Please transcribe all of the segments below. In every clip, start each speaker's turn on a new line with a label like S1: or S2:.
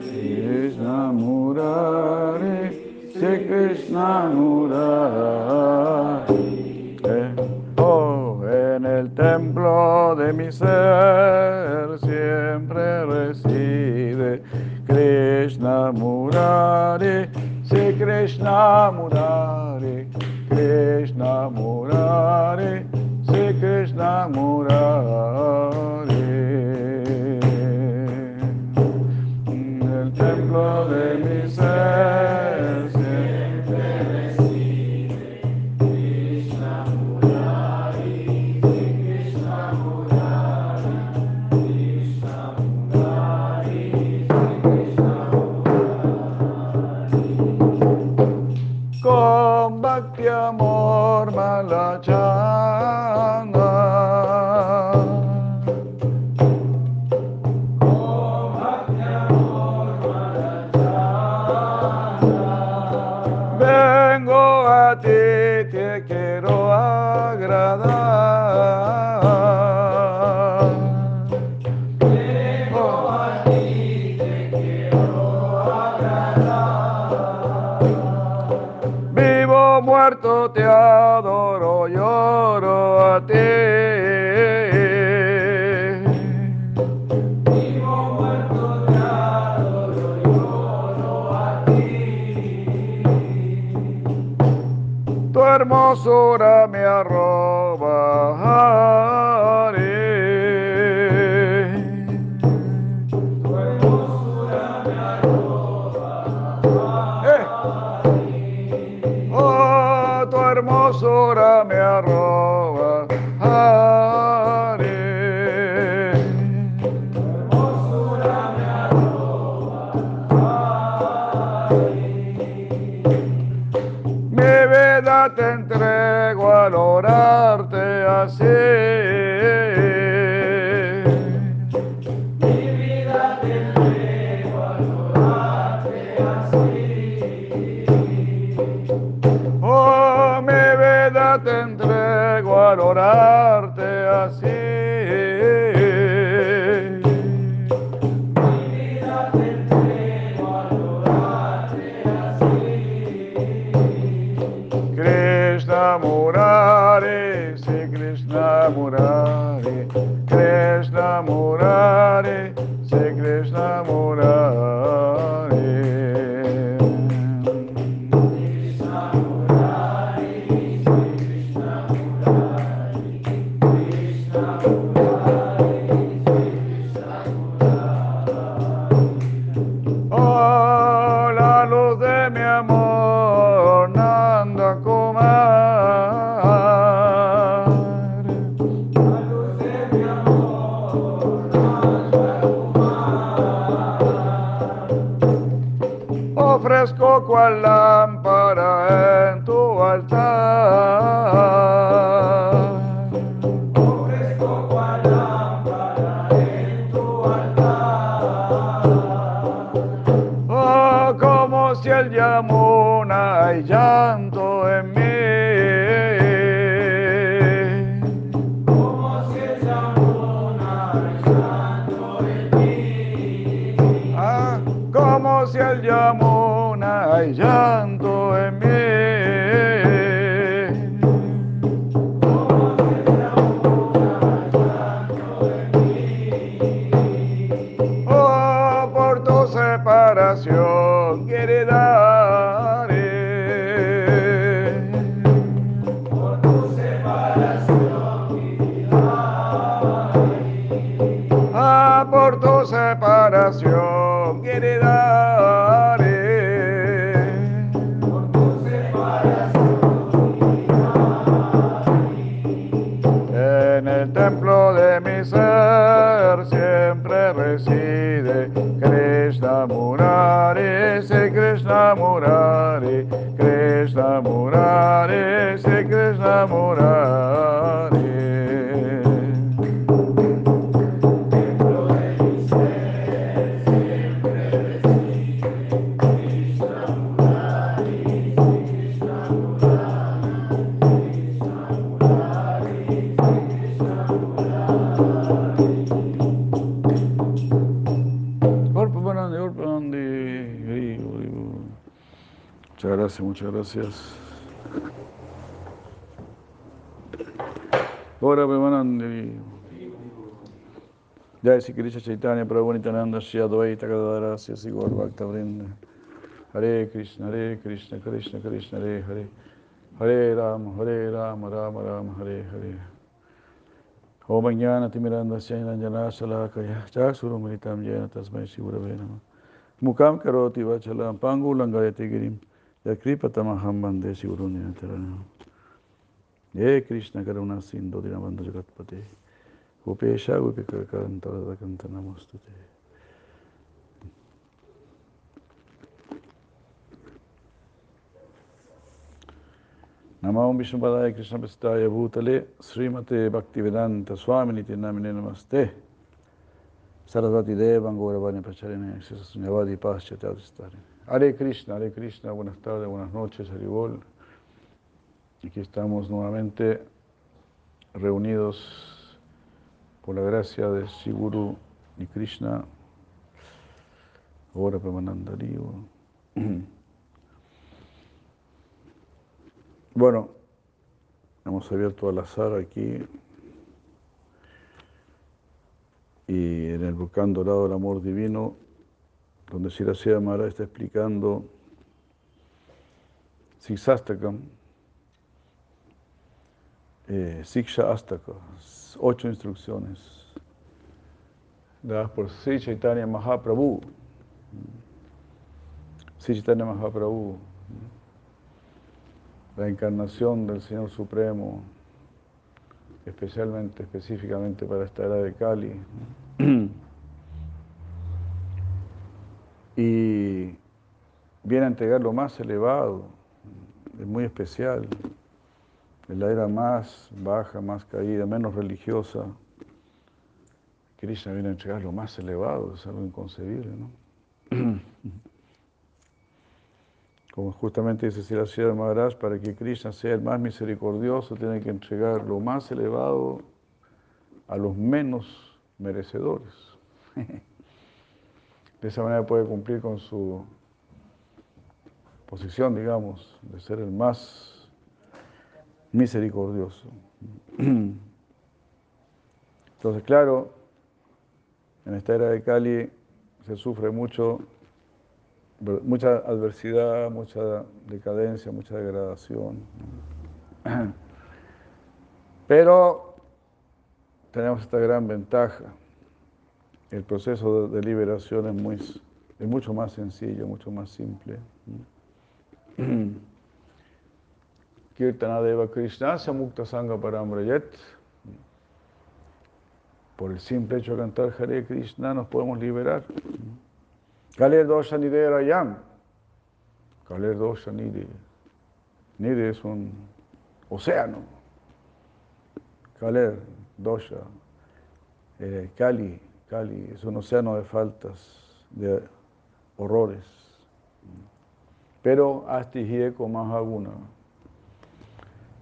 S1: Krishna Murari, Sri Krishna Murari. Oh, en el templo de mi ser siempre reside Krishna Murari, Sri Krishna Murari, Krishna Murari, Sri Krishna Murari. ahora me arrobaré. Tu hermosura me arrobaré. Eh. Oh, tu hermosura me arrobaré. loco al lámpara. Gracias, muchas gracias. Ahora, Premanandi. Jai Sri Krishna Chaitanya Prabhu Nityananda Shri Advaita Gadadara Sri Gaur Bhakta Vrinda Hare Krishna Hare Krishna Krishna Krishna Hare Hare. Hare Ram Hare Ram Ram Ram Hare Hare. Om Jnana Timiranda Syanjana Salakaya. Chaksurum Militam Jena Tasmai Shri Gurave Namah Mukam Karoti Vachalam Pangu Langayati Girim Yakripatamaham Bande Shri Guru Ninatarana He Krishna Karuna Sindhu Dinabandhu Jagatpate. Upesha Upikakanta Radakanta Namostute. Namo Vishnupadaya Krishna Prestaya Bhutale Srimate Bhaktivedanta Swami Niti Namine Namaste. Sarasvati Devan Gauravani Pracharine Sasanyavadi Paschatavistari Hare Krishna, Hare Krishna, buenas tardes, buenas noches, Haribol. Aquí estamos nuevamente reunidos por la gracia de Siguru y Krishna, ahora Premanandariyo. Bueno, hemos abierto al azar aquí y en el volcán dorado del amor divino, donde Siracía Mara está explicando Siksastakam, eh, Siksha Astaka, ocho instrucciones dadas por Sri Chaitanya Mahaprabhu. Sri Chaitanya Mahaprabhu, la encarnación del Señor Supremo, especialmente, específicamente para esta era de Kali. Y viene a entregar lo más elevado, es muy especial, es la era más baja, más caída, menos religiosa. Krishna viene a entregar lo más elevado, es algo inconcebible, ¿no? Como justamente dice Sri de Maharaj, para que Krishna sea el más misericordioso, tiene que entregar lo más elevado a los menos merecedores. De esa manera puede cumplir con su posición, digamos, de ser el más misericordioso. Entonces, claro, en esta era de Cali se sufre mucho mucha adversidad, mucha decadencia, mucha degradación. Pero tenemos esta gran ventaja. El proceso de liberación es, muy, es mucho más sencillo, mucho más simple. Kirtana Deva Krishna Samukta Sangha Paramrayat. Por el simple hecho de cantar Hare Krishna nos podemos liberar. Kaler dosha nide rayam. Kaler dosha nide. Nide es un océano. Kaler dosha. Eh, Kali, Kali es un océano de faltas, de horrores. Pero Asti Hieko Mahaguna.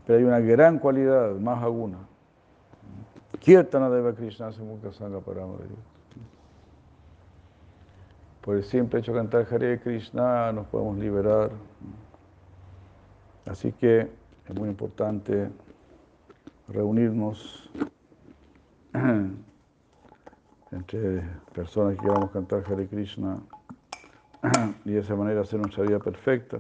S1: Pero hay una gran cualidad, Mahaguna. Kirtana Deva Krishna Samukta Sangha. Por el simple hecho de cantar Hare Krishna nos podemos liberar. Así que es muy importante reunirnos entre personas que queramos cantar Hare Krishna y de esa manera hacer nuestra vida perfecta.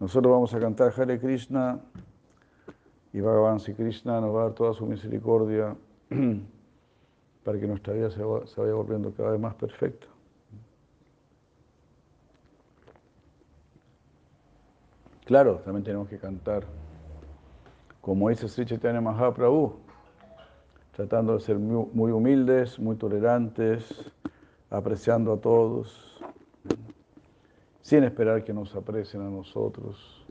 S1: Nosotros vamos a cantar Hare Krishna y Bhagavan Sri Krishna nos va a dar toda su misericordia para que nuestra vida se, vaya volviendo cada vez más perfecta. Claro, también tenemos que cantar, como dice Sri Chaitanya Mahaprabhu, tratando de ser muy, humildes, muy tolerantes, apreciando a todos, sin esperar que nos aprecien a nosotros.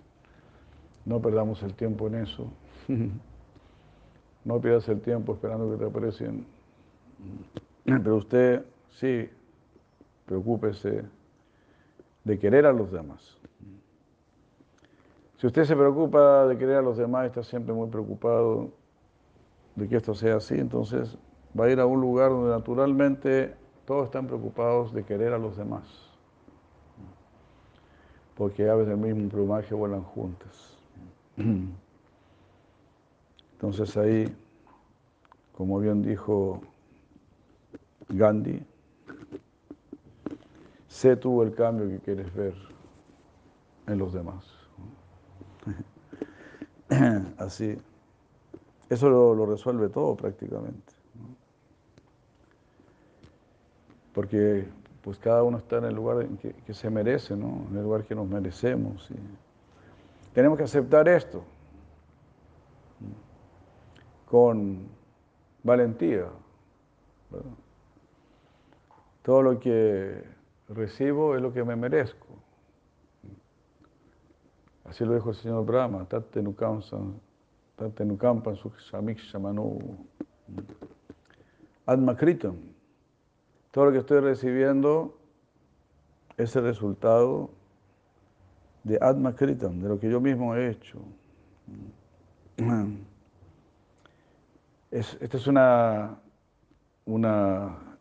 S1: No perdamos el tiempo en eso. No pierdas el tiempo esperando que te aprecien pero usted sí, preocúpese de querer a los demás. Si usted se preocupa de querer a los demás, está siempre muy preocupado de que esto sea así, entonces va a ir a un lugar donde naturalmente todos están preocupados de querer a los demás. porque aves del mismo plumaje vuelan juntas. Entonces ahí, como bien dijo Gandhi, sé tú el cambio que quieres ver en los demás. Así, eso lo, resuelve todo prácticamente. Porque pues cada uno está en el lugar que, se merece, ¿no? en el lugar que nos merecemos. Tenemos que aceptar esto con valentía. Todo lo que recibo es lo que me merezco. Así lo dijo el señor Brahma, Tate Nukampan Shamanu Atma Kritam. Todo lo que estoy recibiendo es el resultado de Atma Kritam, de lo que yo mismo he hecho. esta es una, una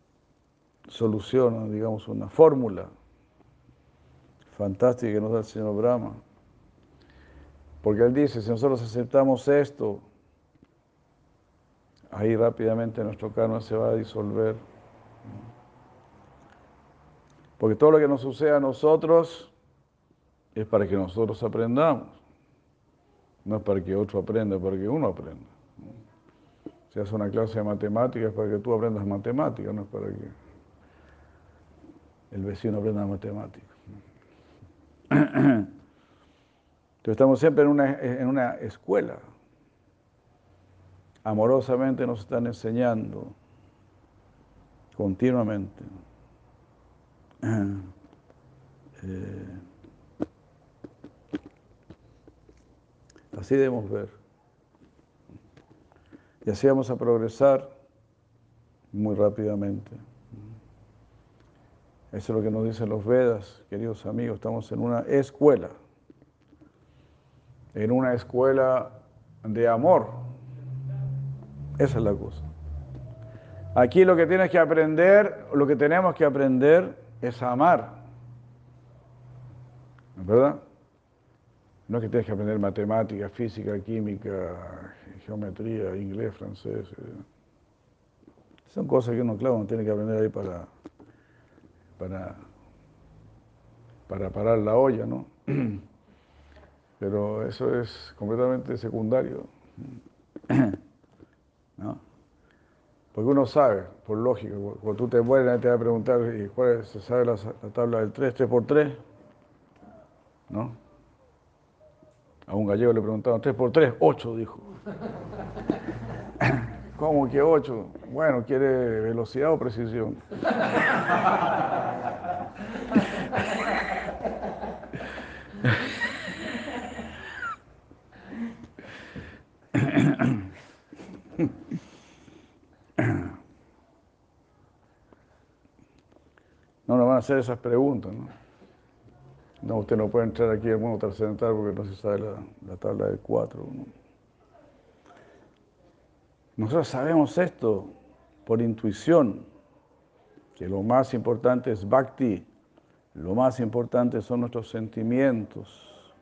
S1: solución, digamos, una fórmula fantástica que nos da el señor Brahma. Porque él dice, si nosotros aceptamos esto, ahí rápidamente nuestro karma se va a disolver. Porque todo lo que nos sucede a nosotros es para que nosotros aprendamos. No es para que otro aprenda, es para que uno aprenda. Si hace una clase de matemáticas es para que tú aprendas matemáticas, no es para que el vecino aprenda matemáticas. Entonces estamos siempre en una, en una escuela. Amorosamente nos están enseñando continuamente. Eh, así debemos ver. Y así vamos a progresar muy rápidamente. Eso es lo que nos dicen los Vedas, queridos amigos. Estamos en una escuela. En una escuela de amor. Esa es la cosa. Aquí lo que tienes que aprender, lo que tenemos que aprender es amar. ¿Verdad? No es que tienes que aprender matemática, física, química, geometría, inglés, francés. Eh. Son cosas que uno, claro, no tiene que aprender ahí para, para, para parar la olla, ¿no? Pero eso es completamente secundario. ¿no? Porque uno sabe, por lógica, cuando tú te nadie te va a preguntar, ¿cuál es, ¿se sabe la, la tabla del 3, 3 por 3? ¿No? A un gallego le preguntaron, 3 por 3, 8, dijo. ¿Cómo que 8? Bueno, ¿quiere velocidad o precisión? No nos van a hacer esas preguntas, ¿no? No, usted no puede entrar aquí al mundo trascendental porque no se sabe la, tabla del 4. Nosotros sabemos esto por intuición, que lo más importante es bhakti, lo más importante son nuestros sentimientos.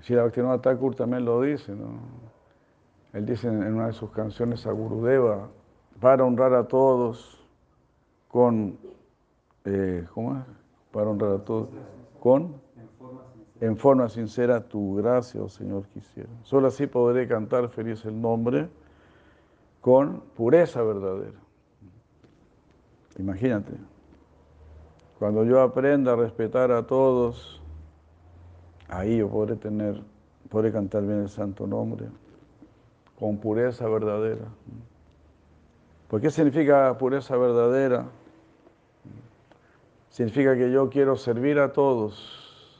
S1: Si la Bhaktivinoda Thakur también lo dice, ¿no? Él dice en una de sus canciones a Gurudeva, para honrar a todos, con, eh, ¿cómo es? Para honrar a todos, con, en forma sincera, tu gracia, oh Señor, quisiera. Solo así podré cantar feliz el nombre con pureza verdadera. Imagínate, cuando yo aprenda a respetar a todos, ahí yo podré tener, podré cantar bien el santo nombre, con pureza verdadera. ¿Por qué significa pureza verdadera? Significa que yo quiero servir a todos.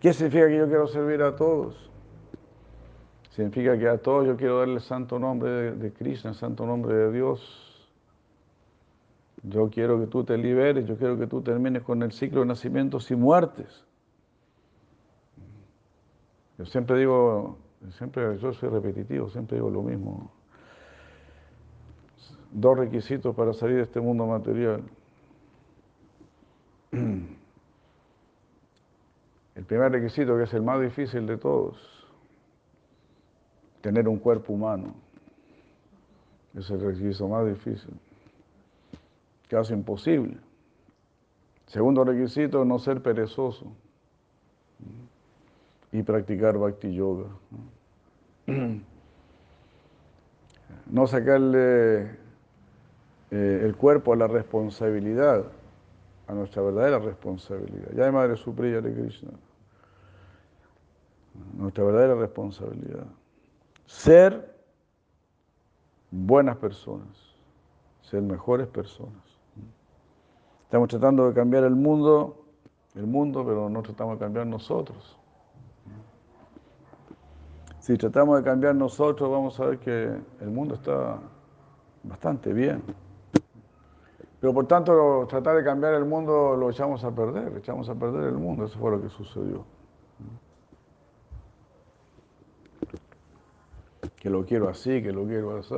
S1: ¿Qué significa que yo quiero servir a todos? Significa que a todos yo quiero darle el santo nombre de, Krishna, el santo nombre de Dios. Yo quiero que tú te liberes, yo quiero que tú termines con el ciclo de nacimientos y muertes. Yo siempre digo, siempre yo soy repetitivo, siempre digo lo mismo dos requisitos para salir de este mundo material. El primer requisito, que es el más difícil de todos, tener un cuerpo humano. Es el requisito más difícil, casi imposible. Segundo requisito, no ser perezoso y practicar bhakti yoga. No sacarle eh, el cuerpo a la responsabilidad, a nuestra verdadera responsabilidad. Ya hay Madre Supriya de Krishna. Nuestra verdadera responsabilidad. Ser buenas personas, ser mejores personas. Estamos tratando de cambiar el mundo, el mundo, pero no tratamos de cambiar nosotros. Si tratamos de cambiar nosotros, vamos a ver que el mundo está bastante bien. Pero por tanto, tratar de cambiar el mundo lo echamos a perder, echamos a perder el mundo, eso fue lo que sucedió. Que lo quiero así, que lo quiero así.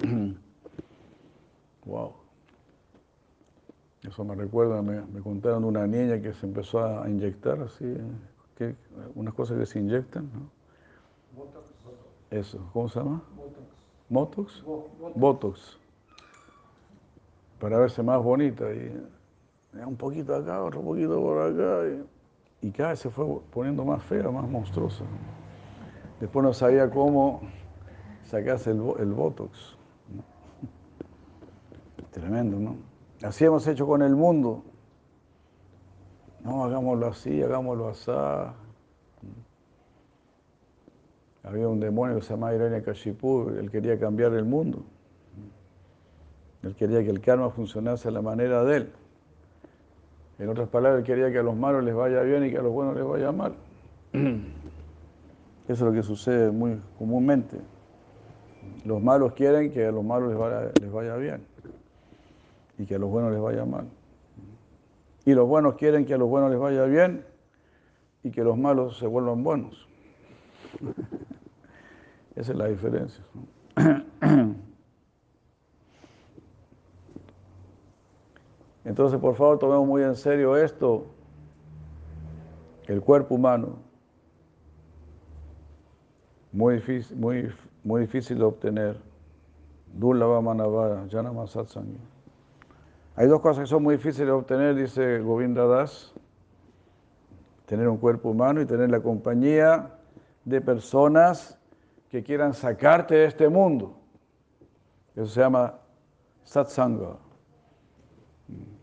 S1: Wow. Eso me recuerda, me, me, contaron de una niña que se empezó a inyectar así, que, unas cosas que se inyectan, ¿no? Eso, ¿cómo se llama? Botox. ¿Motox? Botox. Para verse más bonita. Y un poquito acá, otro poquito por acá. Y, y cada vez se fue poniendo más fea, más monstruosa. Después no sabía cómo sacarse el, el Botox. Tremendo, ¿no? Así hemos hecho con el mundo. No, hagámoslo así, hagámoslo así. Había un demonio que se llamaba Kashipu, él quería cambiar el mundo. Él quería que el karma funcionase a la manera de él. En otras palabras, él quería que a los malos les vaya bien y que a los buenos les vaya mal. Eso es lo que sucede muy comúnmente. Los malos quieren que a los malos les vaya, les vaya bien y que a los buenos les vaya mal. Y los buenos quieren que a los buenos les vaya bien y que los malos se vuelvan buenos. Esa es la diferencia. Entonces, por favor, tomemos muy en serio esto, el cuerpo humano, muy difícil, muy, muy difícil de obtener. Hay dos cosas que son muy difíciles de obtener, dice Govinda Das. Tener un cuerpo humano y tener la compañía de personas que quieran sacarte de este mundo. Eso se llama satsanga.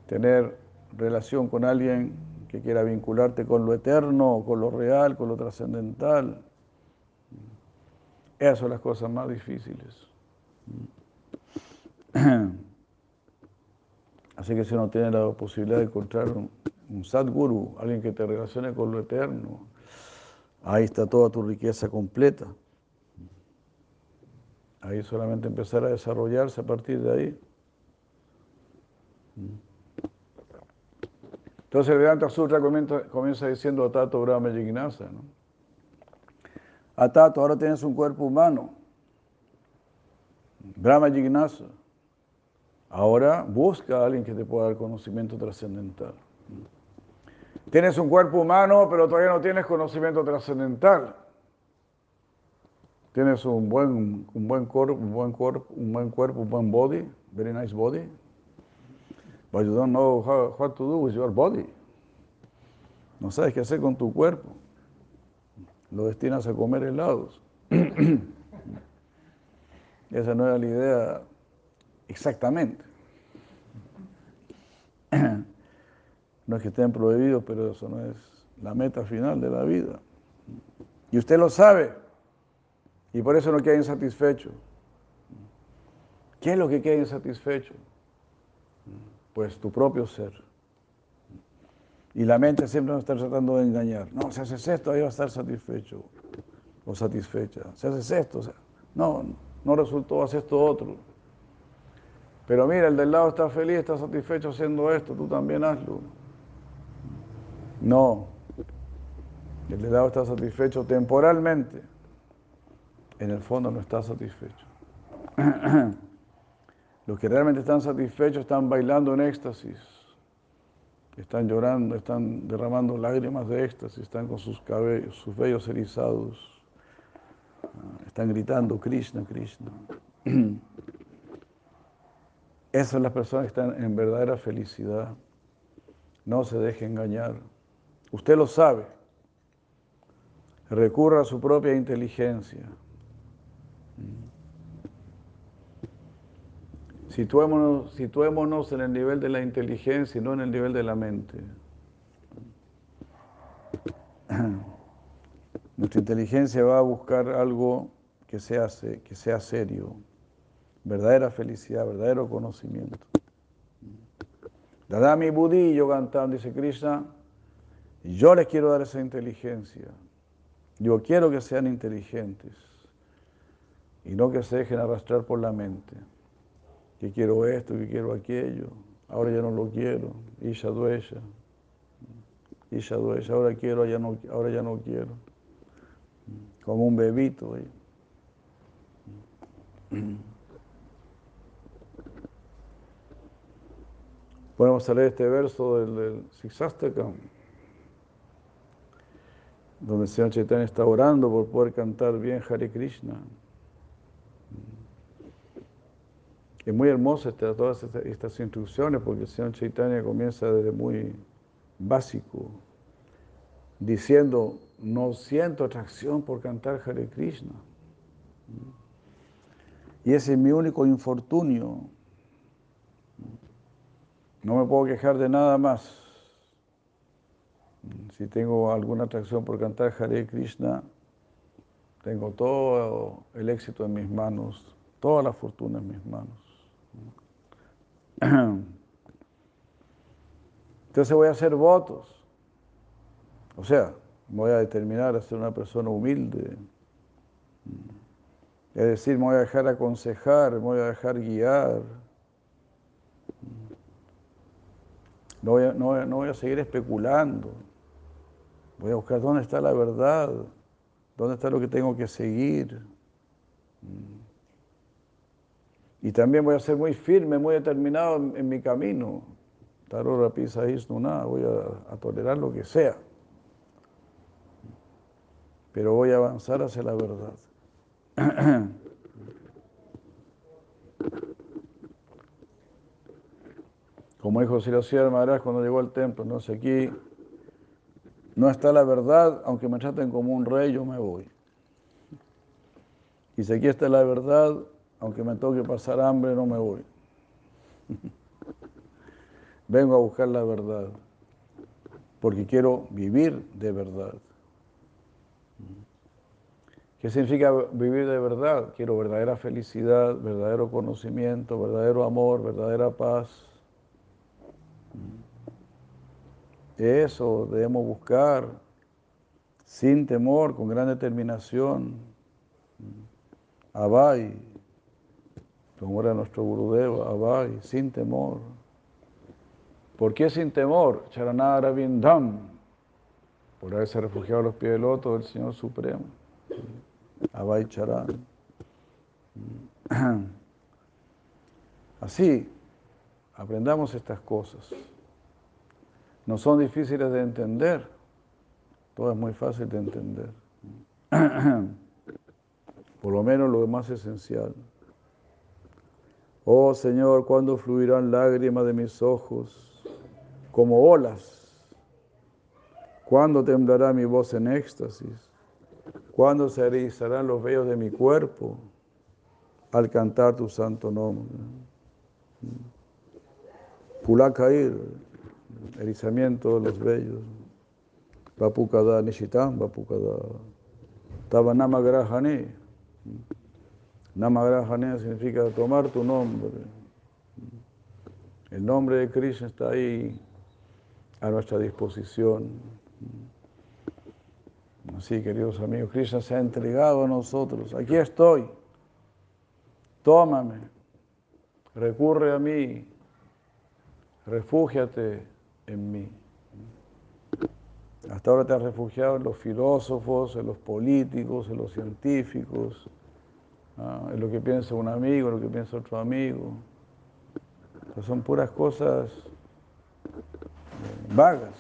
S1: Tener relación con alguien que quiera vincularte con lo eterno, con lo real, con lo trascendental. Esas son las cosas más difíciles. Así que si uno tiene la posibilidad de encontrar un, un Sadguru, alguien que te relacione con lo eterno, ahí está toda tu riqueza completa. Ahí solamente empezar a desarrollarse a partir de ahí. Entonces Vedanta Sutra comienza, comienza diciendo Atato Brahma Jignasa. ¿no? Atato, ahora tienes un cuerpo humano. Brahma Jignasa. Ahora busca a alguien que te pueda dar conocimiento trascendental. Tienes un cuerpo humano, pero todavía no tienes conocimiento trascendental. Tienes un buen, un buen cuerpo, un buen cuerpo, un buen cuerpo, un buen body, very nice body. But you don't know how, what to do with your body. No sabes qué hacer con tu cuerpo. Lo destinas a comer helados. Esa no era la idea exactamente. No es que estén prohibidos, pero eso no es la meta final de la vida. Y usted lo sabe. Y por eso no queda insatisfecho. ¿Qué es lo que queda insatisfecho? Pues tu propio ser. Y la mente siempre va a estar tratando de engañar. No, si haces esto, ahí va a estar satisfecho o satisfecha. Si haces esto, no, no resultó, haces esto otro. Pero mira, el del lado está feliz, está satisfecho haciendo esto, tú también hazlo. No. El del lado está satisfecho temporalmente. En el fondo no está satisfecho. Los que realmente están satisfechos están bailando en éxtasis, están llorando, están derramando lágrimas de éxtasis, están con sus cabellos, sus vellos erizados, ah, están gritando Krishna, Krishna. Esas son las personas que están en verdadera felicidad. No se deje engañar. Usted lo sabe. Recurra a su propia inteligencia. Situémonos, en el nivel de la inteligencia y no en el nivel de la mente. Nuestra inteligencia va a buscar algo que sea, que sea serio, verdadera felicidad, verdadero conocimiento. Dadami Budi Yogantam, dice Krishna, yo les quiero dar esa inteligencia. Yo quiero que sean inteligentes y no que se dejen arrastrar por la mente. Que quiero esto, que quiero aquello, ahora ya no lo quiero, Isha duesha, Isha duesha, ahora quiero, ahora ya no quiero. Como un bebito. ¿eh? Podemos leer este verso del, del donde Señor Chaitanya está orando por poder cantar bien Hare Krishna. Es muy hermosa todas estas, instrucciones porque el Señor Chaitanya comienza desde muy básico, diciendo, no siento atracción por cantar Hare Krishna. Y ese es mi único infortunio. No me puedo quejar de nada más. Si tengo alguna atracción por cantar Hare Krishna, tengo todo el éxito en mis manos, toda la fortuna en mis manos. Entonces voy a hacer votos. O sea, voy a determinar a ser una persona humilde. Es decir, me voy a dejar aconsejar, me voy a dejar guiar. No voy, a, no, voy a seguir especulando. Voy a buscar dónde está la verdad, dónde está lo que tengo que seguir. Y también voy a ser muy firme, muy determinado en, mi camino. Taro rapisa nada, voy a, tolerar lo que sea. Pero voy a avanzar hacia la verdad. Como dijo Siracía Maharaj cuando llegó al templo, no sé, aquí no está la verdad, aunque me traten como un rey, yo me voy. Y si aquí está la verdad, aunque me toque pasar hambre, no me voy. Vengo a buscar la verdad, porque quiero vivir de verdad. ¿Qué significa vivir de verdad? Quiero verdadera felicidad, verdadero conocimiento, verdadero amor, verdadera paz. Eso debemos buscar sin temor, con gran determinación. Abay, como era nuestro Gurudeva, Abay, sin temor. ¿Por qué sin temor? Charanara Vindam, por haberse refugiado a los pies del loto del Señor Supremo. Abay Charan. Así, aprendamos estas cosas. No son difíciles de entender, todo es muy fácil de entender. Por lo menos lo más esencial. Oh Señor, ¿cuándo fluirán lágrimas de mis ojos como olas? ¿Cuándo temblará mi voz en éxtasis? ¿Cuándo se erizarán los vellos de mi cuerpo al cantar tu santo nombre? Pulakair erizamiento de los vellos. Vapukada Nishitam, Vapukada. Taba Namagrahane. Namagrahane significa tomar tu nombre. El nombre de Krishna está ahí a nuestra disposición. Así, queridos amigos, Krishna se ha entregado a nosotros. Aquí estoy. Tómame. Recurre a mí. Refúgiate en mí. Hasta ahora te has refugiado en los filósofos, en los políticos, en los científicos, en lo que piensa un amigo, en lo que piensa otro amigo. son puras cosas vagas.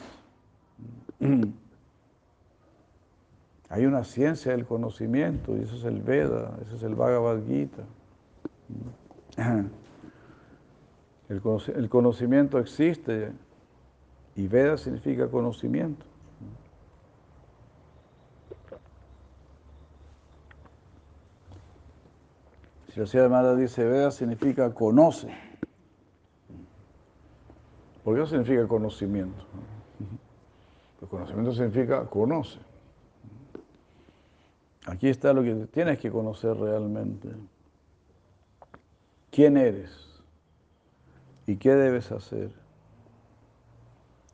S1: Hay una ciencia del conocimiento y eso es el Veda, eso es el Bhagavad Gita. El conocimiento existe y Veda significa conocimiento. Si la señora dice Veda significa conoce. ¿Por qué significa conocimiento? El conocimiento significa conoce. Aquí está lo que tienes que conocer realmente. ¿Quién eres? ¿Y qué debes hacer?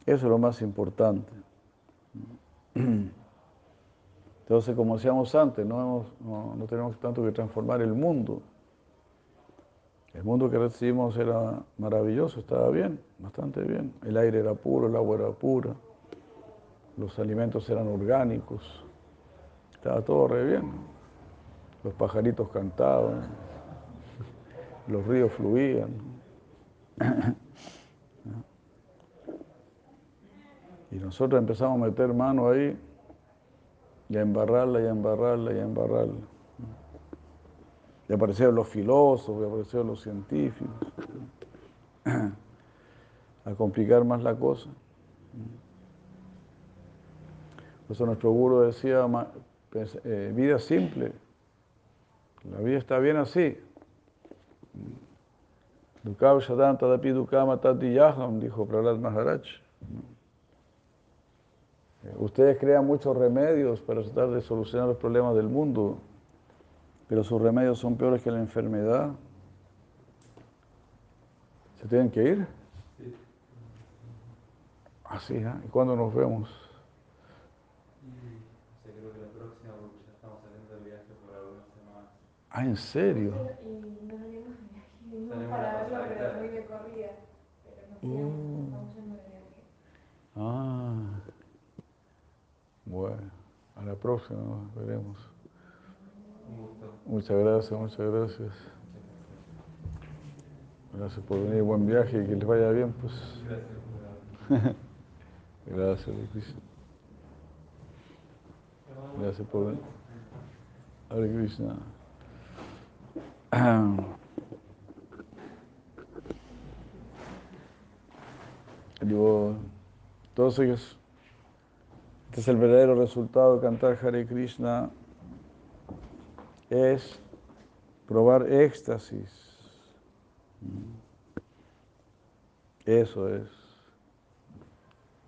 S1: Eso es lo más importante. Entonces, como decíamos antes, no, no, tenemos tanto que transformar el mundo. El mundo que recibimos era maravilloso, estaba bien, bastante bien. El aire era puro, el agua era pura, los alimentos eran orgánicos, estaba todo re bien. Los pajaritos cantaban, los ríos fluían. Y nosotros empezamos a meter mano ahí y a embarrarla y a embarrarla y a embarrarla. Y aparecieron los filósofos, y aparecieron los científicos, a complicar más la cosa. Por eso nuestro guru decía, eh, vida simple, la vida está bien así. Dukav Shadam Tadapi Dukama Tati Yaham, dijo Prahlad Maharaj. Ustedes crean muchos remedios para tratar de solucionar los problemas del mundo, pero sus remedios son peores que la enfermedad. ¿Se tienen que ir? Así, ¿eh? ¿Y cuándo nos vemos?
S2: Creo que la próxima, porque ya estamos saliendo del viaje por algunas semanas.
S1: Ah, ¿en serio?
S3: Y no salimos de viaje, para verlo, pero muy de corrida. Pero nos
S1: Uh.
S3: estamos yendo de viaje.
S1: Ah, bueno, nos veremos. Muchas gracias, muchas gracias. Gracias por venir, buen viaje y que les vaya bien, pues.
S2: Gracias.
S1: Gracias, Krishna. Gracias por venir. Hare Krishna. Digo, todos ellos, este es el verdadero resultado de cantar Hare Krishna, es probar éxtasis. Eso es.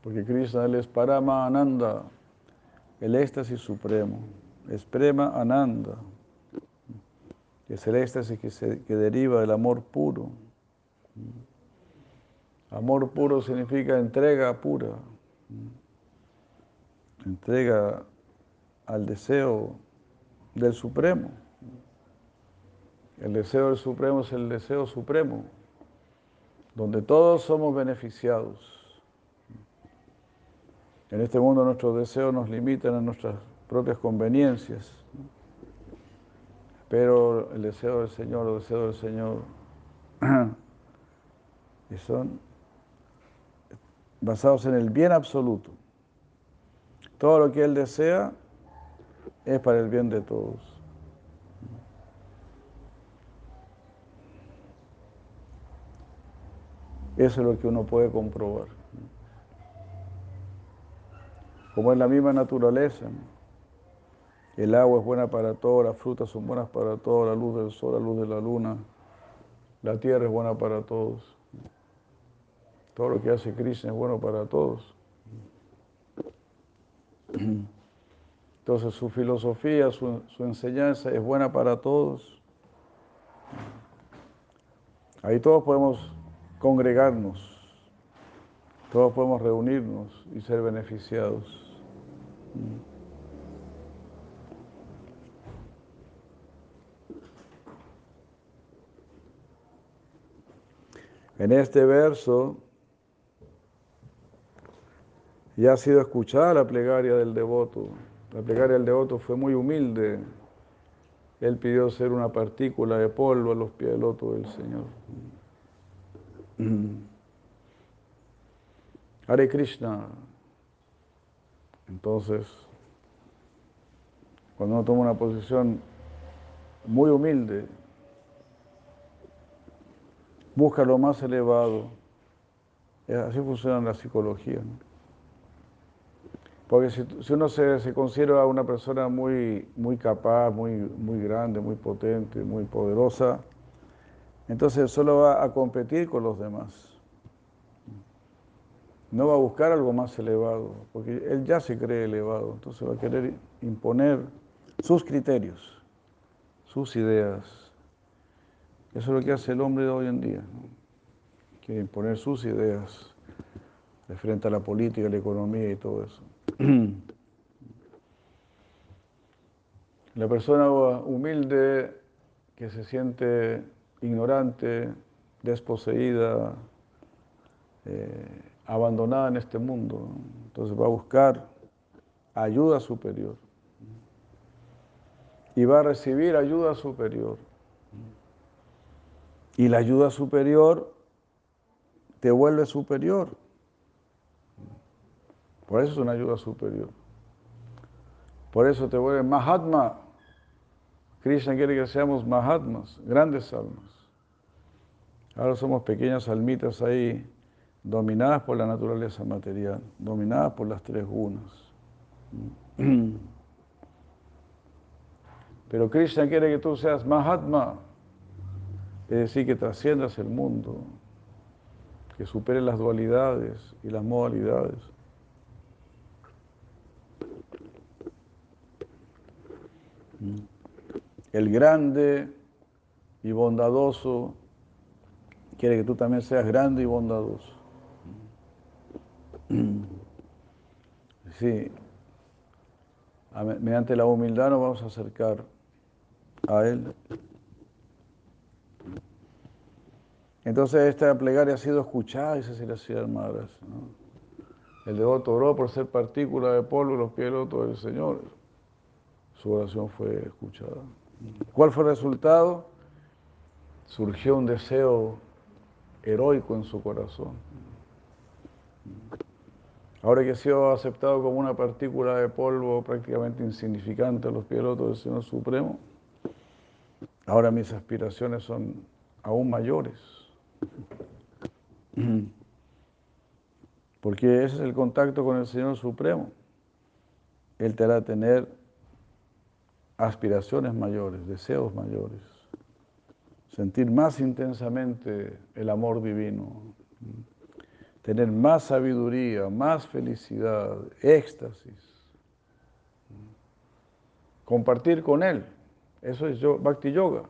S1: Porque Krishna es Parama Ananda, el éxtasis supremo. Es Prema Ananda. Es el éxtasis que, se, que deriva del amor puro. Amor puro significa entrega pura. Entrega al deseo del Supremo. El deseo del Supremo es el deseo supremo, donde todos somos beneficiados. En este mundo nuestros deseos nos limitan a nuestras propias conveniencias, pero el deseo del Señor, el deseo del Señor, y son basados en el bien absoluto. Todo lo que Él desea es para el bien de todos. Eso es lo que uno puede comprobar. Como es la misma naturaleza. El agua es buena para todo, las frutas son buenas para todo, la luz del sol, la luz de la luna, la tierra es buena para todos. Todo lo que hace Krishna es bueno para todos. Entonces su filosofía, su, enseñanza es buena para todos. Ahí todos podemos congregarnos, todos podemos reunirnos y ser beneficiados. En este verso ya ha sido escuchada la plegaria del devoto. La plegaria del devoto fue muy humilde. Él pidió ser una partícula de polvo a los pies del loto del Señor. Hare Krishna. Entonces, cuando uno toma una posición muy humilde, busca lo más elevado. Así funciona la psicología. Porque si, uno se, se, considera una persona muy, muy capaz, muy, muy grande, muy potente, muy poderosa, entonces solo va a competir con los demás. No va a buscar algo más elevado, porque él ya se cree elevado, entonces va a querer imponer sus criterios, sus ideas. Eso es lo que hace el hombre de hoy en día. Quiere imponer sus ideas de frente a la política, la economía y todo eso. La persona humilde que se siente ignorante, desposeída, eh, abandonada en este mundo, entonces va a buscar ayuda superior y va a recibir ayuda superior. Y la ayuda superior te vuelve superior. Por eso es una ayuda superior. Por eso te vuelve Mahatma. Krishna quiere que seamos Mahatmas, grandes almas. Ahora somos pequeñas almitas ahí, dominadas por la naturaleza material, dominadas por las tres gunas. Pero Krishna quiere que tú seas Mahatma, es decir, que trasciendas el mundo, que superes las dualidades y las modalidades. El grande y bondadoso quiere que tú también seas grande y bondadoso. Sí, mediante la humildad nos vamos a acercar a Él. Entonces esta plegaria ha sido escuchada, dice Siracía Maharaj. ¿no? El devoto oró por ser partícula de polvo en los pies del Señor su oración fue escuchada. ¿Cuál fue el resultado? Surgió un deseo heroico en su corazón. Ahora que ha sido aceptado como una partícula de polvo prácticamente insignificante a los pies del Señor Supremo, ahora mis aspiraciones son aún mayores. Porque ese es el contacto con el Señor Supremo. Él te hará tener aspiraciones mayores, deseos mayores, sentir más intensamente el amor divino, tener más sabiduría, más felicidad, éxtasis, compartir con Él. Eso es yo, Bhakti Yoga.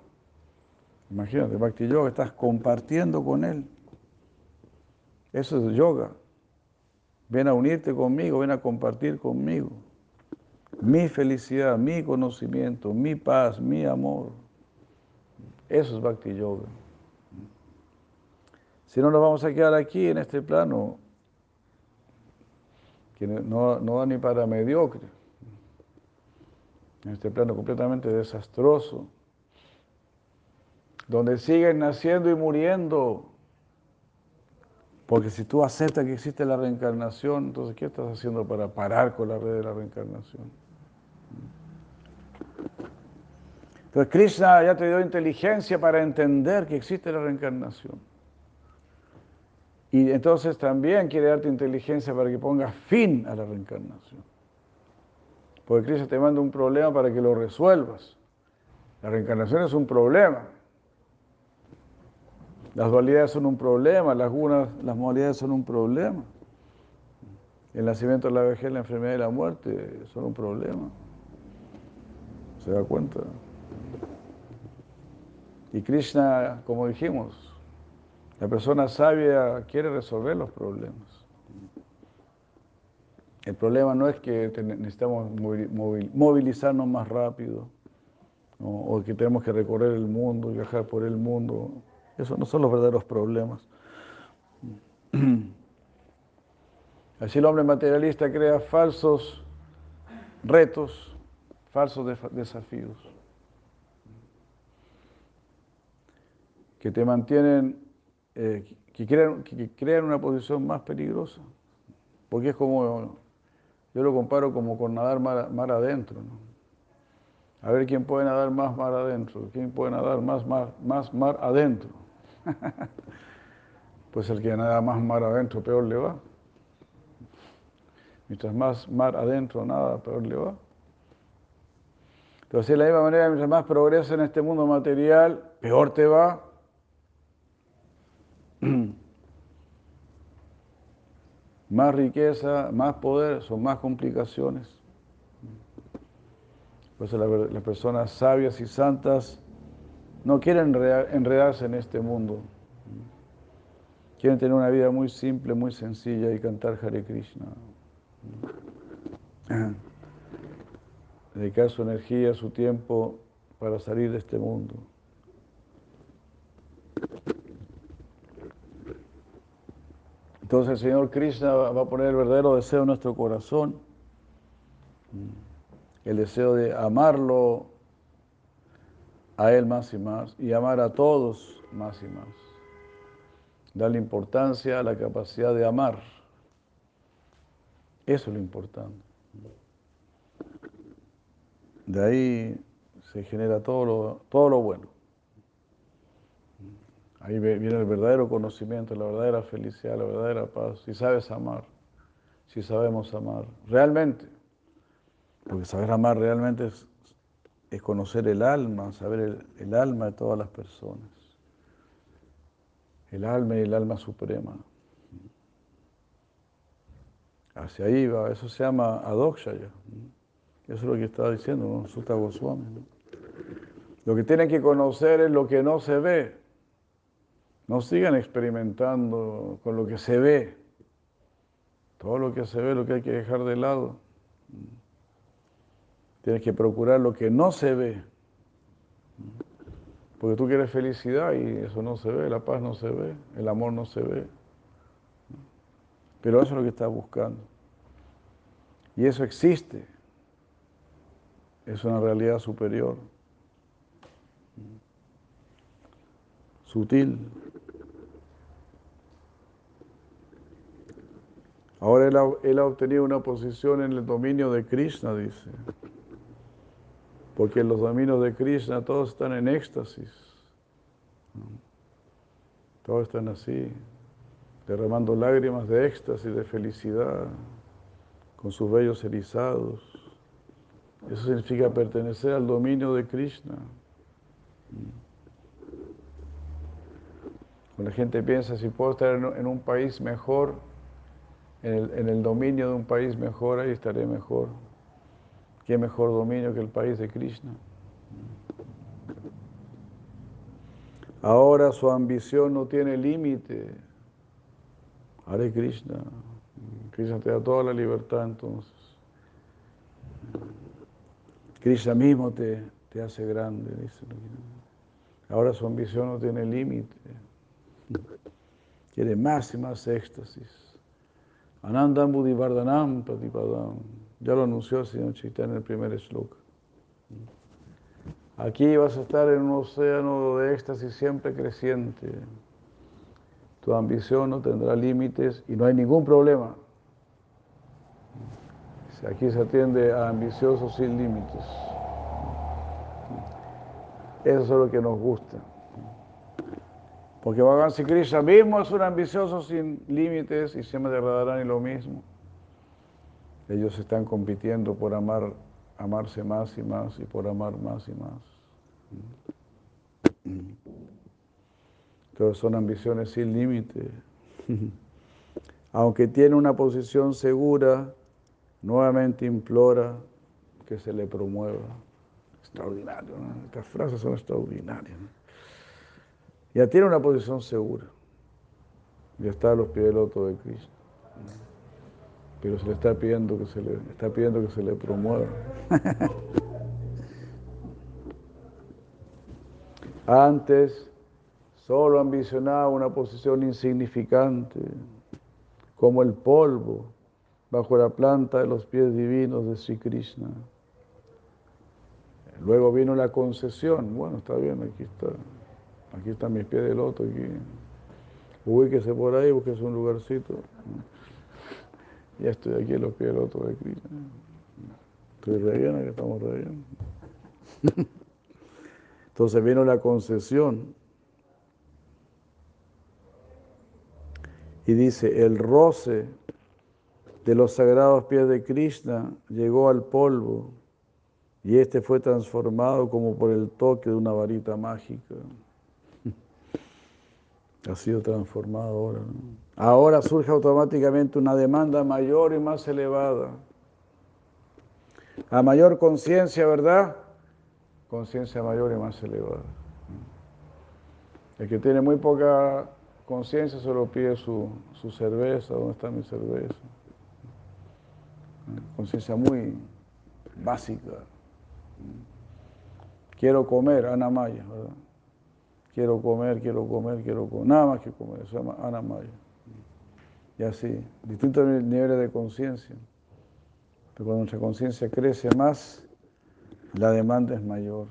S1: Imagínate, Bhakti Yoga, estás compartiendo con Él. Eso es yoga. Ven a unirte conmigo, ven a compartir conmigo mi felicidad, mi conocimiento, mi paz, mi amor. Eso es Bhakti Yoga. Si no nos vamos a quedar aquí en este plano, que no, no da ni para mediocre, en este plano completamente desastroso, donde siguen naciendo y muriendo. Porque si tú aceptas que existe la reencarnación, entonces ¿qué estás haciendo para parar con la red de la reencarnación? Entonces Krishna ya te dio inteligencia para entender que existe la reencarnación. Y entonces también quiere darte inteligencia para que pongas fin a la reencarnación. Porque Krishna te manda un problema para que lo resuelvas. La reencarnación es un problema. Las dualidades son un problema, las gunas, las modalidades son un problema. El nacimiento, la vejez, la enfermedad y la muerte son un problema. ¿Se da cuenta? Y Krishna, como dijimos, la persona sabia quiere resolver los problemas. El problema no es que necesitamos movilizarnos más rápido o que tenemos que recorrer el mundo, viajar por el mundo. Esos no son los verdaderos problemas. Así el hombre materialista crea falsos retos falsos desafíos que te mantienen eh, que, crean, que crean una posición más peligrosa, porque es como, yo lo comparo como con nadar mar, mar adentro. A ver quién puede nadar más mar adentro, quién puede nadar más mar, más mar adentro. pues el que nada más mar adentro, peor le va. Mientras más mar adentro nada, peor le va. Entonces, de la misma manera, mientras más progresa en este mundo material, peor te va. más riqueza, más poder, son más complicaciones. Pues las personas sabias y santas no quieren enredarse en este mundo. Quieren tener una vida muy simple, muy sencilla y cantar Hare Krishna. Dedicar su energía, su tiempo para salir de este mundo. Entonces el Señor Krishna va a poner el verdadero deseo en nuestro corazón, el deseo de amarlo a Él más y más y amar a todos más y más. Darle importancia a la capacidad de amar. Eso es lo importante. De ahí se genera todo lo, todo lo bueno. Ahí viene el verdadero conocimiento, la verdadera felicidad, la verdadera paz. Si sabes amar, si sabemos amar, realmente. Porque saber amar realmente es, conocer el alma, saber el, el alma de todas las personas. El alma y el alma suprema. Hacia ahí va, eso se llama adokshaya. Eso es lo que estaba diciendo ¿no? Sutta Goswami. Lo que tienen que conocer es lo que no se ve. No sigan experimentando con lo que se ve. Todo lo que se ve, lo que hay que dejar de lado. Tienes que procurar lo que no se ve. Porque tú quieres felicidad y eso no se ve, la paz no se ve, el amor no se ve. Pero eso es lo que estás buscando. Y eso existe. Es una realidad superior. Sutil. Ahora él ha, obtenido una posición en el dominio de Krishna, dice. Porque en los dominios de Krishna todos están en éxtasis. Todos están así derramando lágrimas de éxtasis, de felicidad, con sus vellos erizados. Eso significa pertenecer al dominio de Krishna. Cuando la gente piensa, si puedo estar en un país mejor, en el, dominio de un país mejor, ahí estaré mejor. ¿Qué mejor dominio que el país de Krishna? Ahora su ambición no tiene límite. Hare Krishna. Krishna te da toda la libertad entonces. Krishna mismo te, te hace grande, dice. Ahora su ambición no tiene límite. Quiere más y más éxtasis. Anandam Buddhivardhanam Patipadam. Ya lo anunció el señor Chaitanya en el primer sloka. Aquí vas a estar en un océano de éxtasis siempre creciente. Tu ambición no tendrá límites y no hay ningún problema. Aquí se atiende a ambiciosos sin límites. Eso es lo que nos gusta. Porque Bhagavan Sri Krishna mismo es un ambicioso sin límites y se me degradarán en lo mismo. Ellos están compitiendo por amar, amarse más y más y por amar más y más. Entonces son ambiciones sin límite. Aunque tiene una posición segura, nuevamente implora que se le promueva. Extraordinario, Estas frases son extraordinarias. Ya tiene una posición segura. Ya está a los pies del loto de Cristo. Pero se le está pidiendo que se le, está pidiendo que se le promueva. Antes Solo ambicionaba una posición insignificante, como el polvo bajo la planta de los pies divinos de Sri Krishna. Luego vino la concesión. Bueno, está bien, aquí está. Aquí están mis pies de loto. Aquí. Ubíquese por ahí, búsquese un lugarcito. Ya estoy aquí en los pies del otro de Cristo. Estoy re bien, aquí estamos re bien. Entonces vino la concesión. Y dice, el roce de los sagrados pies de Krishna llegó al polvo y este fue transformado como por el toque de una varita mágica. Ha sido transformado ahora. Ahora surge automáticamente una demanda mayor y más elevada. A mayor conciencia, ¿verdad? Conciencia mayor y más elevada. El que tiene muy poca conciencia solo pide su, su cerveza, ¿dónde está mi cerveza? Conciencia muy básica. Quiero comer, Ana Maya, ¿verdad? Quiero comer, quiero comer, quiero comer. Nada más que comer, eso se llama Ana. Y así, distintos niveles de conciencia. Pero cuando nuestra conciencia crece más, la demanda es mayor.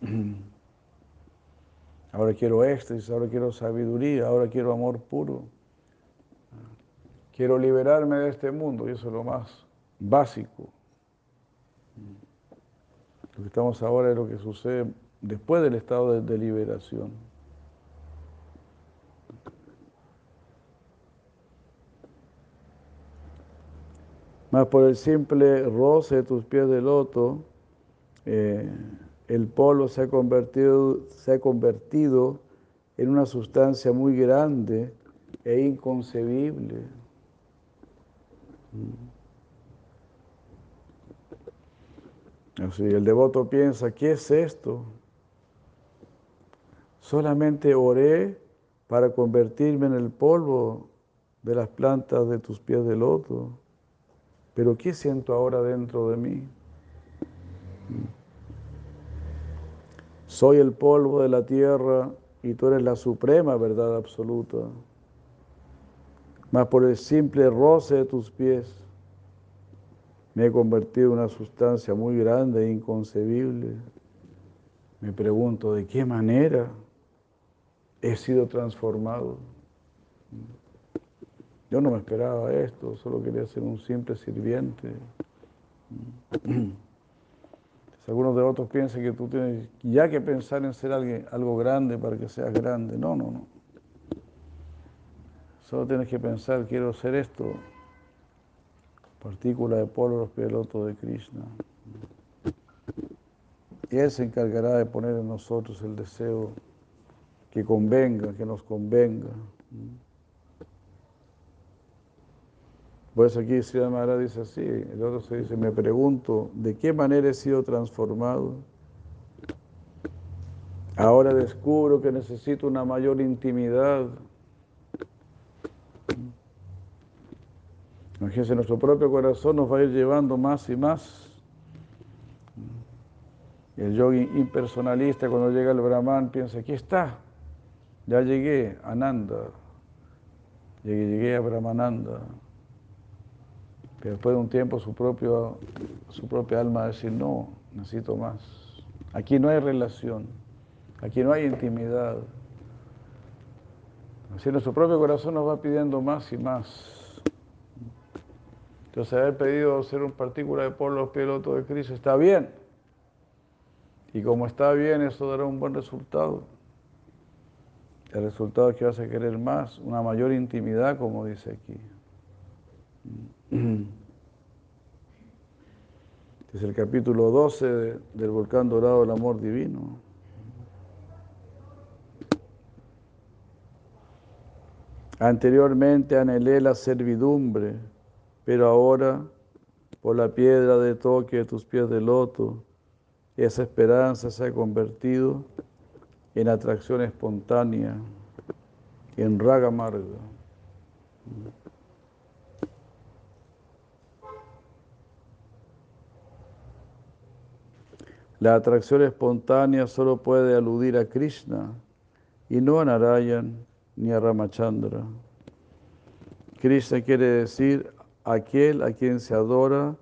S1: Ahora quiero éxtasis, ahora quiero sabiduría, ahora quiero amor puro. Quiero liberarme de este mundo y eso es lo más básico. Lo que estamos ahora es lo que sucede después del estado de, de liberación. Más por el simple roce de tus pies de loto, eh, el polvo se ha, convertido, se ha convertido en una sustancia muy grande e inconcebible. Así, el devoto piensa, ¿qué es esto? Solamente oré para convertirme en el polvo de las plantas de tus pies de loto. Pero ¿qué siento ahora dentro de mí? Soy el polvo de la tierra y tú eres la suprema verdad absoluta. Mas por el simple roce de tus pies me he convertido en una sustancia muy grande e inconcebible. Me pregunto, ¿de qué manera he sido transformado? Yo no me esperaba esto, solo quería ser un simple sirviente. Algunos de otros piensan que tú tienes ya que pensar en ser alguien, algo grande para que seas grande. No, no, no. Solo tienes que pensar, quiero ser esto, partícula de polvo los de Krishna. Y Él se encargará de poner en nosotros el deseo que convenga, que nos convenga. Por eso aquí Sri Maharaj dice así, el otro se dice, me pregunto, ¿de qué manera he sido transformado? Ahora descubro que necesito una mayor intimidad. Imagínense, nuestro propio corazón nos va a ir llevando más y más. El yogi impersonalista cuando llega el brahman piensa, aquí está, ya llegué, Ananda, llegué, llegué a Brahmananda. Pero después de un tiempo su, propio, su propia alma va a decir, no, necesito más. Aquí no hay relación, aquí no hay intimidad. Así nuestro propio corazón nos va pidiendo más y más. Entonces haber pedido ser un partícula de polvo los pilotos de Cristo está bien. Y como está bien, eso dará un buen resultado. El resultado es que vas a querer más, una mayor intimidad, como dice aquí. Es el capítulo 12 de, del volcán dorado del amor divino. Anteriormente anhelé la servidumbre, pero ahora, por la piedra de toque de tus pies de loto, esa esperanza se ha convertido en atracción espontánea, en raga amarga. La atracción espontánea solo puede aludir a Krishna y no a Narayan ni a Ramachandra. Krishna quiere decir aquel a quien se adora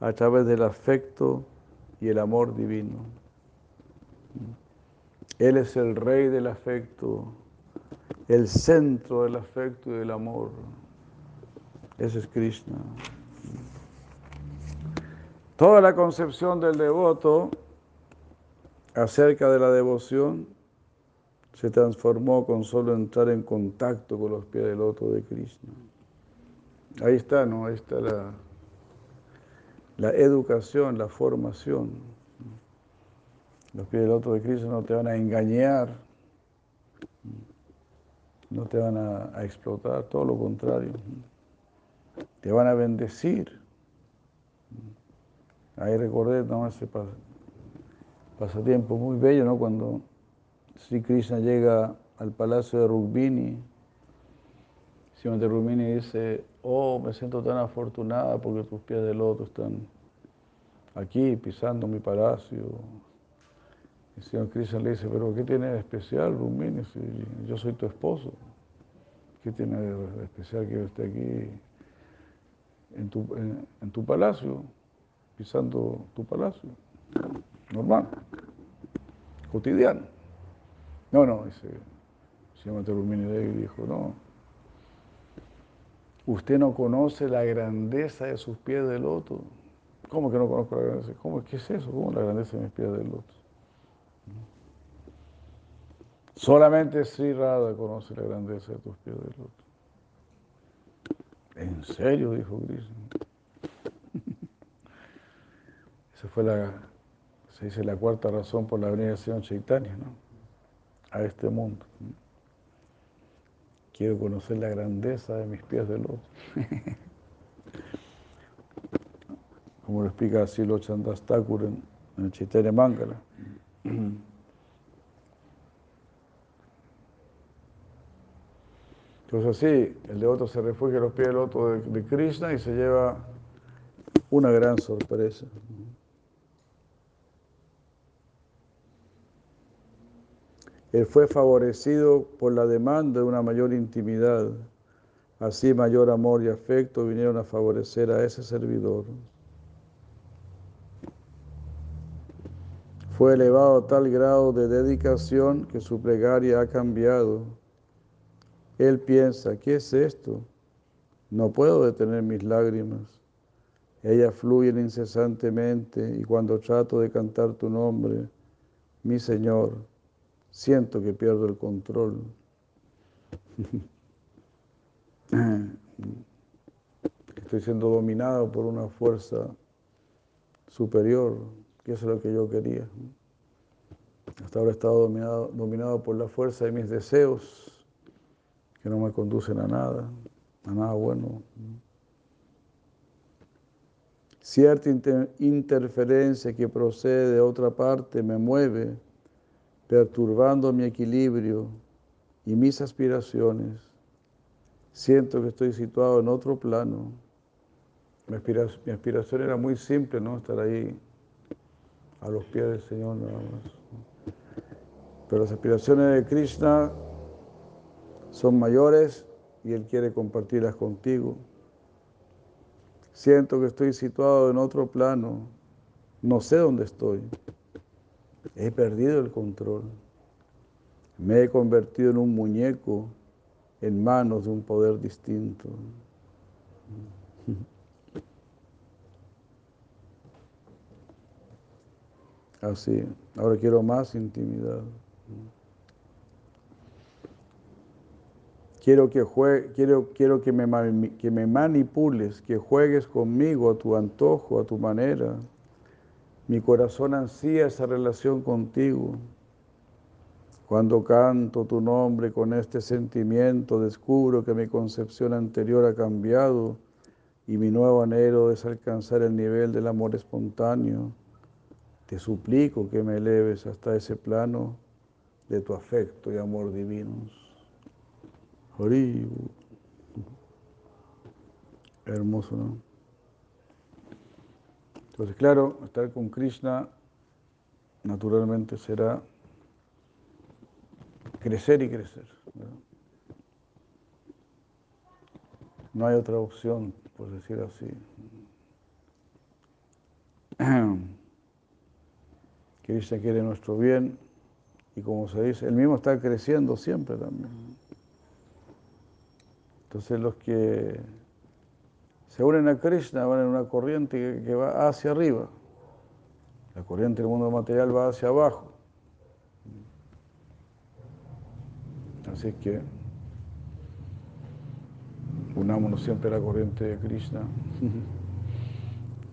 S1: a través del afecto y el amor divino. Él es el rey del afecto, el centro del afecto y del amor. Ese es Krishna. Toda la concepción del devoto acerca de la devoción se transformó con solo entrar en contacto con los pies del loto de Krishna. Ahí está, ¿no? Ahí está la, la educación, la formación. Los pies del loto de Krishna no te van a engañar, no te van a, explotar, todo lo contrario. Te van a bendecir. Ahí recordé ¿no? ese pasatiempo muy bello, ¿no? Cuando Sri Krishna llega al palacio de Rukmini, de Rukmini dice, oh, me siento tan afortunada porque tus pies de loto están aquí pisando mi palacio. El señor Krishna le dice, pero ¿qué tiene de especial, Rukmini, si yo soy tu esposo? ¿Qué tiene de especial que yo esté aquí en tu, palacio, pisando tu palacio? Normal, cotidiano. No, no, dice, se llama y dijo, no, usted no conoce la grandeza de sus pies de loto. ¿Cómo que no conozco la grandeza? ¿Cómo, ¿Qué es eso? ¿Cómo la grandeza de mis pies de loto? Solamente Sri Radha conoce la grandeza de tus pies de loto. ¿En serio? Dijo Krishna. Esa fue la, se dice, la cuarta razón por la venida del Señor Chaitanya, ¿no? A este mundo. Quiero conocer la grandeza de mis pies de loto. Como lo explica así lo Chandas en, el Chaitanya Mangala. Entonces así, el devoto se refugia a los pies del loto de, Krishna y se lleva una gran sorpresa. Él fue favorecido por la demanda de una mayor intimidad. Así mayor amor y afecto vinieron a favorecer a ese servidor. Fue elevado a tal grado de dedicación que su plegaria ha cambiado él piensa, ¿qué es esto? No puedo detener mis lágrimas. Ellas fluyen incesantemente y cuando trato de cantar tu nombre, mi Señor, siento que pierdo el control. Estoy siendo dominado por una fuerza superior, que es lo que yo quería. Hasta ahora he estado dominado, dominado por la fuerza de mis deseos que no me conducen a nada, a nada bueno. Cierta interferencia que procede de otra parte me mueve, perturbando mi equilibrio y mis aspiraciones. Siento que estoy situado en otro plano. Mi aspiración, era muy simple, ¿no? Estar ahí a los pies del Señor nada más. Pero las aspiraciones de Krishna son mayores y Él quiere compartirlas contigo. Siento que estoy situado en otro plano, no sé dónde estoy. He perdido el control. Me he convertido en un muñeco en manos de un poder distinto. Así, ahora quiero más intimidad. Quiero que, quiero, quiero que, me, que me manipules, que juegues conmigo a tu antojo, a tu manera. Mi corazón ansía esa relación contigo. Cuando canto tu nombre con este sentimiento, descubro que mi concepción anterior ha cambiado y mi nuevo anhelo es alcanzar el nivel del amor espontáneo. Te suplico que me eleves hasta ese plano de tu afecto y amor divinos. Hermoso, ¿no? Entonces, claro, estar con Krishna naturalmente será crecer y crecer. No hay otra opción, por decir así. Krishna quiere nuestro bien y como se dice, el mismo está creciendo siempre también. Entonces los que se unen a Krishna van en una corriente que, va hacia arriba. La corriente del mundo material va hacia abajo. Así que unámonos siempre a la corriente de Krishna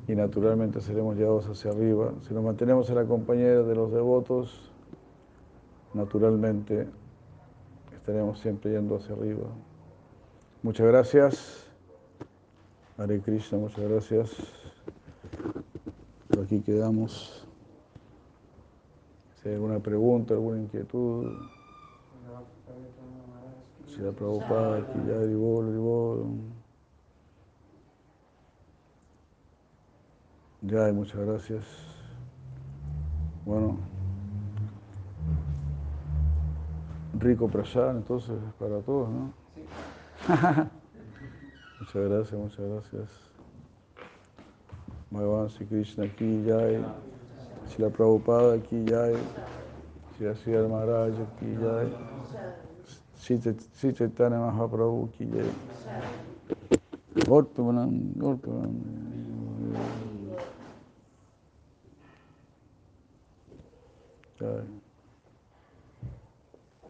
S1: y naturalmente seremos llevados hacia arriba. Si nos mantenemos en la compañía de los devotos, naturalmente estaremos siempre yendo hacia arriba. Muchas gracias. Hare Krishna, muchas gracias. Por aquí quedamos. Si hay alguna pregunta, alguna inquietud. Si la Prabhupada, aquí ya, Ribol, Ribol. Ya, muchas gracias. Bueno, rico prasad entonces para todos, ¿no? muchas gracias, muchas gracias. Bhagavan Sri Krishna aquí Jai, Srila Prabhupada aquí Jai, Sri Sri Maharaj aquí Jai, Sri Chaitanya Mahaprabhu aquí Jai. Golpe, golpe, Jai.